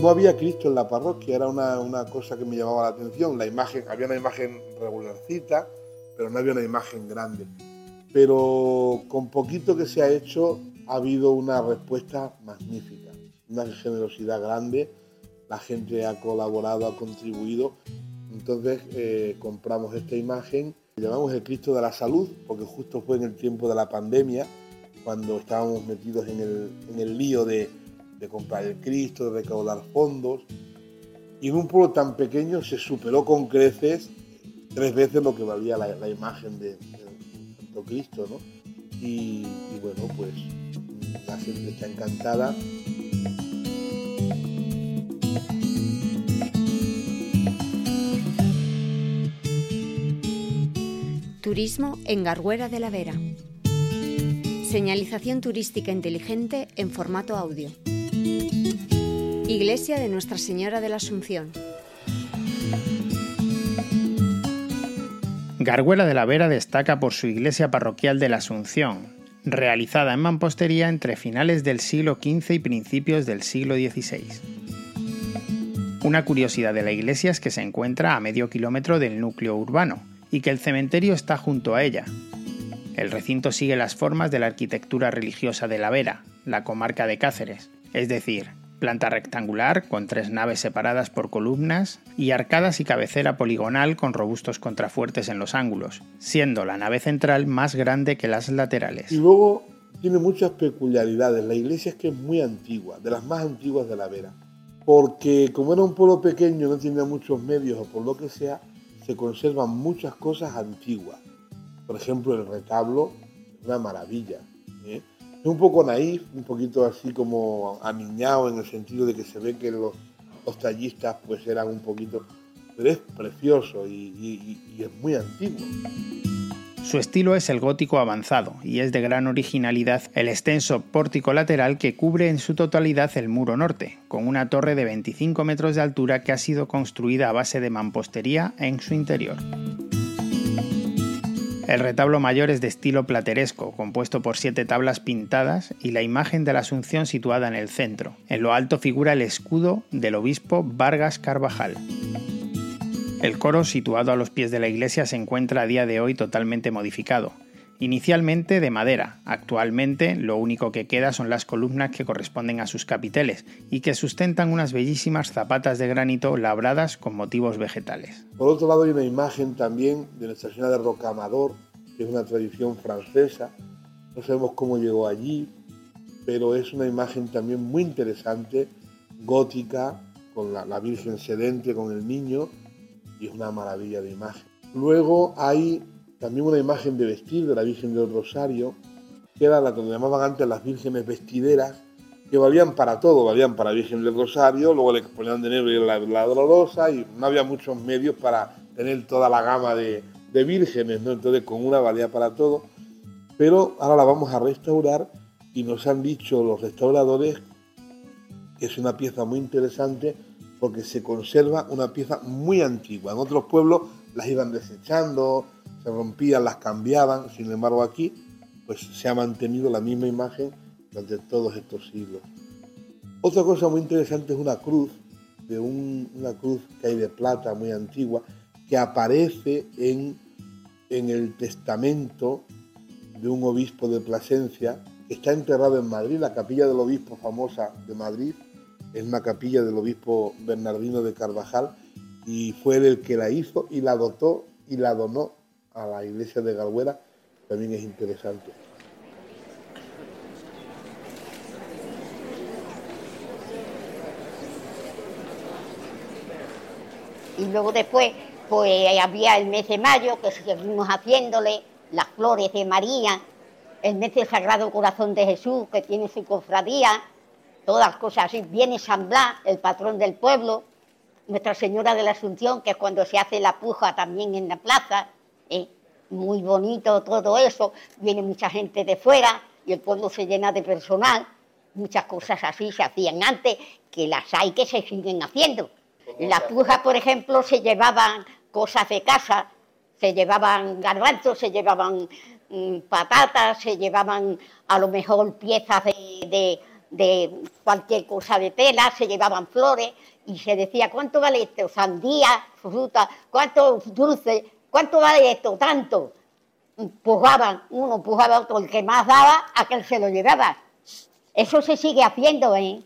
no había Cristo en la parroquia, era una, cosa que me llamaba la atención. La imagen, había una imagen regularcita, pero no había una imagen grande. Pero con poquito que se ha hecho, ha habido una respuesta magnífica, una generosidad grande. La gente ha colaborado, ha contribuido. Entonces eh, compramos esta imagen, llamamos el Cristo de la Salud, porque justo fue en el tiempo de la pandemia, cuando estábamos metidos en el, en el lío de de comprar el Cristo, de recaudar fondos. Y en un pueblo tan pequeño se superó con creces tres veces lo que valía la, imagen de, Santo Cristo, ¿no? Y, y bueno, pues la gente está encantada. Turismo en Garguera de la Vera. Señalización turística inteligente en formato audio. Iglesia de Nuestra Señora de la Asunción. Garguela de la Vera destaca por su iglesia parroquial de la Asunción, realizada en mampostería entre finales del siglo XV y principios del siglo XVI. Una curiosidad de la iglesia es que se encuentra a medio kilómetro del núcleo urbano y que el cementerio está junto a ella. El recinto sigue las formas de la arquitectura religiosa de la Vera, la comarca de Cáceres, es decir, planta rectangular con tres naves separadas por columnas y arcadas y cabecera poligonal con robustos contrafuertes en los ángulos, siendo la nave central más grande que las laterales. Y luego tiene muchas peculiaridades. La iglesia es que es muy antigua, de las más antiguas de la Vera, porque como era un pueblo pequeño, no tenía muchos medios o por lo que sea, se conservan muchas cosas antiguas. Por ejemplo, el retablo, una maravilla. ¿eh? Un poco naif, un poquito así como aniñado en el sentido de que se ve que los, tallistas pues eran un poquito... Pero es precioso y, y es muy antiguo. Su estilo es el gótico avanzado y es de gran originalidad el extenso pórtico lateral que cubre en su totalidad el muro norte, con una torre de 25 metros de altura que ha sido construida a base de mampostería en su interior. El retablo mayor es de estilo plateresco, compuesto por siete tablas pintadas y la imagen de la Asunción situada en el centro. En lo alto figura el escudo del obispo Vargas Carvajal. El coro, situado a los pies de la iglesia, se encuentra a día de hoy totalmente modificado inicialmente de madera. Actualmente lo único que queda son las columnas que corresponden a sus capiteles y que sustentan unas bellísimas zapatas de granito labradas con motivos vegetales. Por otro lado hay una imagen también de Nuestra Señora de Rocamador, que es una tradición francesa. No sabemos cómo llegó allí, pero es una imagen también muy interesante, gótica, con la, la Virgen sedente, con el niño, y es una maravilla de imagen. Luego hay también una imagen de vestir de la Virgen del Rosario, que era la que llamaban antes las vírgenes vestideras, que valían para todo, valían para Virgen del Rosario, luego le ponían de negro la, la dolorosa y no había muchos medios para tener toda la gama de, de vírgenes, ¿no? entonces con una valía para todo, pero ahora la vamos a restaurar y nos han dicho los restauradores que es una pieza muy interesante porque se conserva una pieza muy antigua. En otros pueblos las iban desechando, se rompían, las cambiaban, sin embargo aquí pues se ha mantenido la misma imagen durante todos estos siglos. Otra cosa muy interesante es una cruz, de una cruz que hay de plata muy antigua, que aparece en, en el testamento de un obispo de Plasencia, que está enterrado en Madrid, la capilla del obispo famosa de Madrid, es una capilla del obispo Bernardino de Carvajal, y fue el que la hizo y la dotó y la donó a la iglesia de Galguera también es interesante. Y luego después, pues había el mes de mayo, que seguimos haciéndole, las flores de María, el mes del Sagrado Corazón de Jesús, que tiene su cofradía, todas las cosas así. Viene San Blas, el patrón del pueblo, Nuestra Señora de la Asunción, que es cuando se hace la puja también en la plaza, ¿eh? muy bonito todo eso, viene mucha gente de fuera y el pueblo se llena de personal, muchas cosas así se hacían antes, que las hay que se siguen haciendo. Las pujas, por ejemplo, se llevaban cosas de casa, se llevaban garbanzos, se llevaban mm, patatas, se llevaban a lo mejor piezas de, de cualquier cosa de tela, se llevaban flores y se decía, ¿cuánto vale esto? Sandía, fruta, ¿cuánto dulce? ¿Cuánto vale esto? Tanto. Pujaban, uno pujaba a otro, el que más daba, aquel se lo llevaba. Eso se sigue haciendo, ¿eh?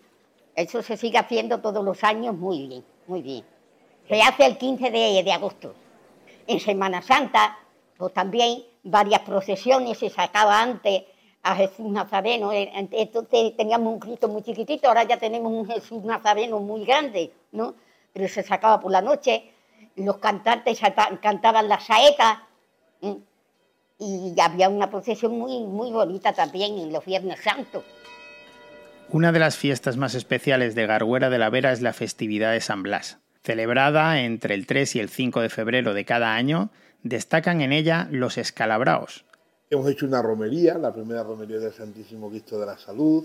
Eso se sigue haciendo todos los años muy bien, muy bien. Se hace el 15 de, de agosto. En Semana Santa, pues también varias procesiones se sacaba antes a Jesús Nazareno. Eh, entonces teníamos un Cristo muy chiquitito, ahora ya tenemos un Jesús Nazareno muy grande, ¿no? Pero se sacaba por la noche, los cantantes cantaban la saeta y había una procesión muy, muy bonita también en los Viernes Santos. Una de las fiestas más especiales de Garguera de la Vera es la festividad de San Blas. Celebrada entre el 3 y el 5 de febrero de cada año, destacan en ella los escalabraos, Hemos hecho una romería, la primera romería del Santísimo Cristo de la Salud,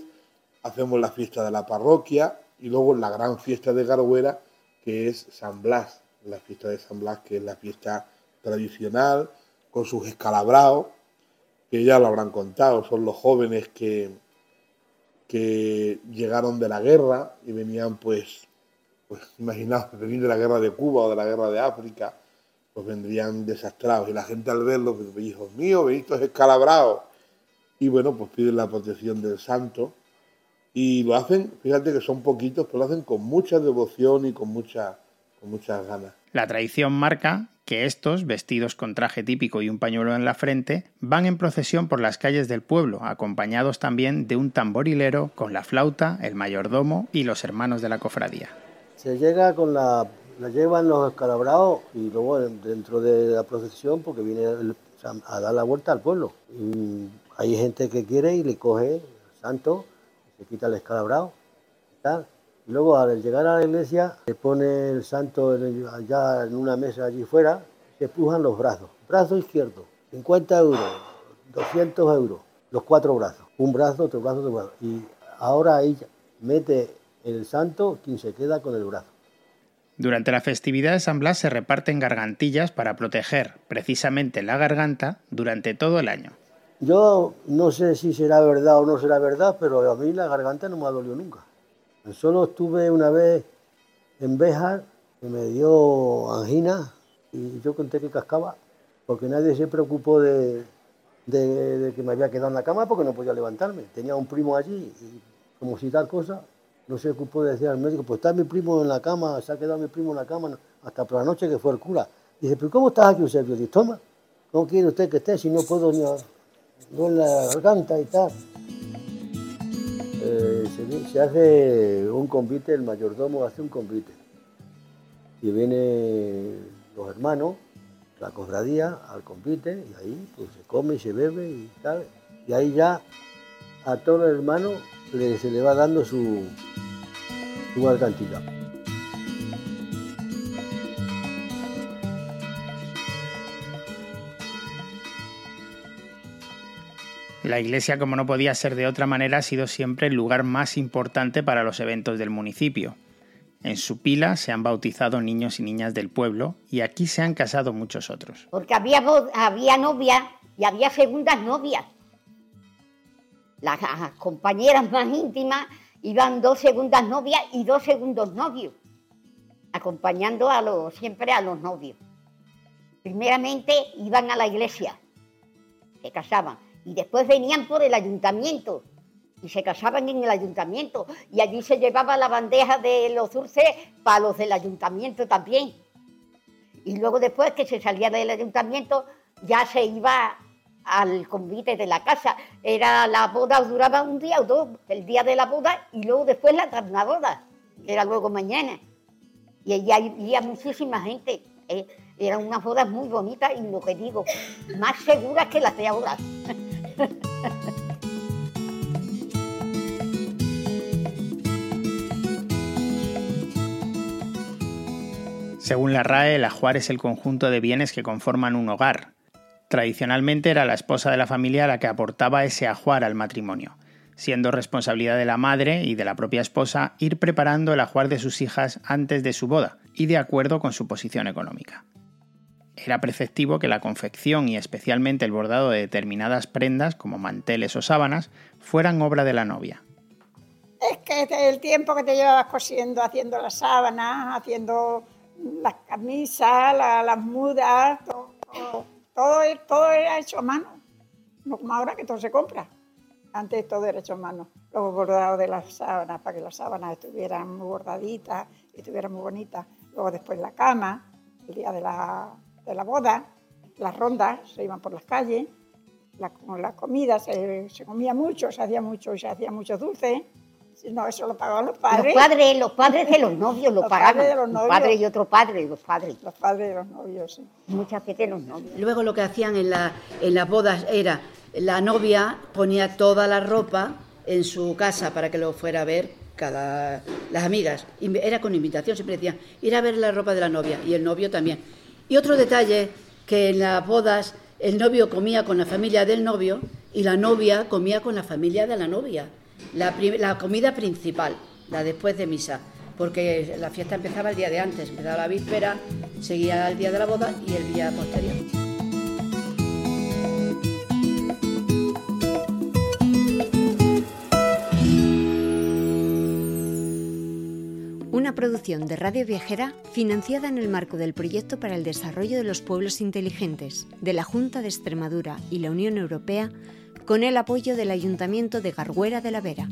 hacemos la fiesta de la parroquia y luego la gran fiesta de Garguera, que es San Blas, la fiesta de San Blas, que es la fiesta tradicional, con sus escalabraos, que ya lo habrán contado, son los jóvenes que, que llegaron de la guerra y venían pues, pues imaginaos, de la guerra de Cuba o de la guerra de África, pues vendrían desastrados. Y la gente al verlo, pues, hijos míos, estos escalabrados. Y bueno, pues piden la protección del santo. Y lo hacen, fíjate que son poquitos, pero lo hacen con mucha devoción y con, mucha, con muchas ganas. La tradición marca que estos, vestidos con traje típico y un pañuelo en la frente, van en procesión por las calles del pueblo, acompañados también de un tamborilero con la flauta, el mayordomo y los hermanos de la cofradía. Se llega con la la llevan los escalabrados y luego dentro de la procesión porque viene a dar la vuelta al pueblo. Y hay gente que quiere y le coge el santo, se quita el escalabrado y tal. Y luego al llegar a la iglesia se pone el santo allá en una mesa allí fuera, se pujan los brazos. Brazo izquierdo, 50 euros, 200 euros, los cuatro brazos. Un brazo, otro brazo, otro brazo. Y ahora ahí mete el santo quien se queda con el brazo. Durante la festividad de San Blas se reparten gargantillas para proteger precisamente la garganta durante todo el año. Yo no sé si será verdad o no será verdad, pero a mí la garganta no me ha dolido nunca. Solo estuve una vez en Béjar, que me dio angina y yo conté que cascaba, porque nadie se preocupó de, de que me había quedado en la cama porque no podía levantarme. Tenía un primo allí y como si tal cosa, no se ocupó de decir al médico, pues está mi primo en la cama, se ha quedado mi primo en la cama hasta por la noche que fue el cura. Dice, pero ¿cómo estás aquí, Eusebio? Dice, toma, ¿cómo quiere usted que esté si no puedo ni en la garganta y tal? Eh, se, hace un convite, el mayordomo hace un convite. Y vienen los hermanos, la cofradía, al convite, y ahí pues se come y se bebe y tal. Y ahí ya a todos los hermanos se le va dando su, su cantidad. La iglesia, como no podía ser de otra manera, ha sido siempre el lugar más importante para los eventos del municipio. En su pila se han bautizado niños y niñas del pueblo y aquí se han casado muchos otros. Porque había, había novias y había segundas novias. Las compañeras más íntimas iban dos segundas novias y dos segundos novios, acompañando a los, siempre a los novios. Primeramente iban a la iglesia, se casaban, y después venían por el ayuntamiento y se casaban en el ayuntamiento y allí se llevaba la bandeja de los dulces para los del ayuntamiento también. Y luego después que se salía del ayuntamiento ya se iba al convite de la casa. Era la boda duraba un día o dos, el día de la boda y luego después la boda, que era luego mañana. Y allí había muchísima gente. Eh, eran unas bodas muy bonitas y lo que digo, más seguras que las de ahora. Según la RAE, el ajuar es el conjunto de bienes que conforman un hogar, Tradicionalmente era la esposa de la familia la que aportaba ese ajuar al matrimonio, siendo responsabilidad de la madre y de la propia esposa ir preparando el ajuar de sus hijas antes de su boda y de acuerdo con su posición económica. Era preceptivo que la confección y especialmente el bordado de determinadas prendas como manteles o sábanas fueran obra de la novia. Es que el tiempo que te llevabas cosiendo, haciendo las sábanas, haciendo las camisas, las mudas, todo, todo, era hecho a mano. No como ahora que todo se compra. Antes todo era hecho a mano. Luego bordado de las sábanas para que las sábanas estuvieran muy bordaditas y estuvieran muy bonitas. Luego después la cama, el día de la, de la boda, las rondas se iban por las calles, la, la comida se, se, comía mucho, se hacía mucho, se hacía mucho dulce. No, eso lo pagaban los padres. Los padres, los padres de los novios lo pagaban. Padres de los novios. Un padre y otro padre, los padres. Los padres de los novios, sí. Muchas veces los novios. Luego lo que hacían en, la, en las bodas era, la novia ponía toda la ropa en su casa para que lo fuera a ver cada las amigas. Era con invitación, siempre decían, ir a ver la ropa de la novia y el novio también. Y otro detalle, que en las bodas el novio comía con la familia del novio y la novia comía con la familia de la novia. La, comida principal, la después de misa, porque la fiesta empezaba el día de antes, empezaba la víspera, seguía el día de la boda y el día posterior. Una producción de Radio Viajera financiada en el marco del Proyecto para el Desarrollo de los Pueblos Inteligentes de la Junta de Extremadura y la Unión Europea con el apoyo del Ayuntamiento de Garguera de la Vera.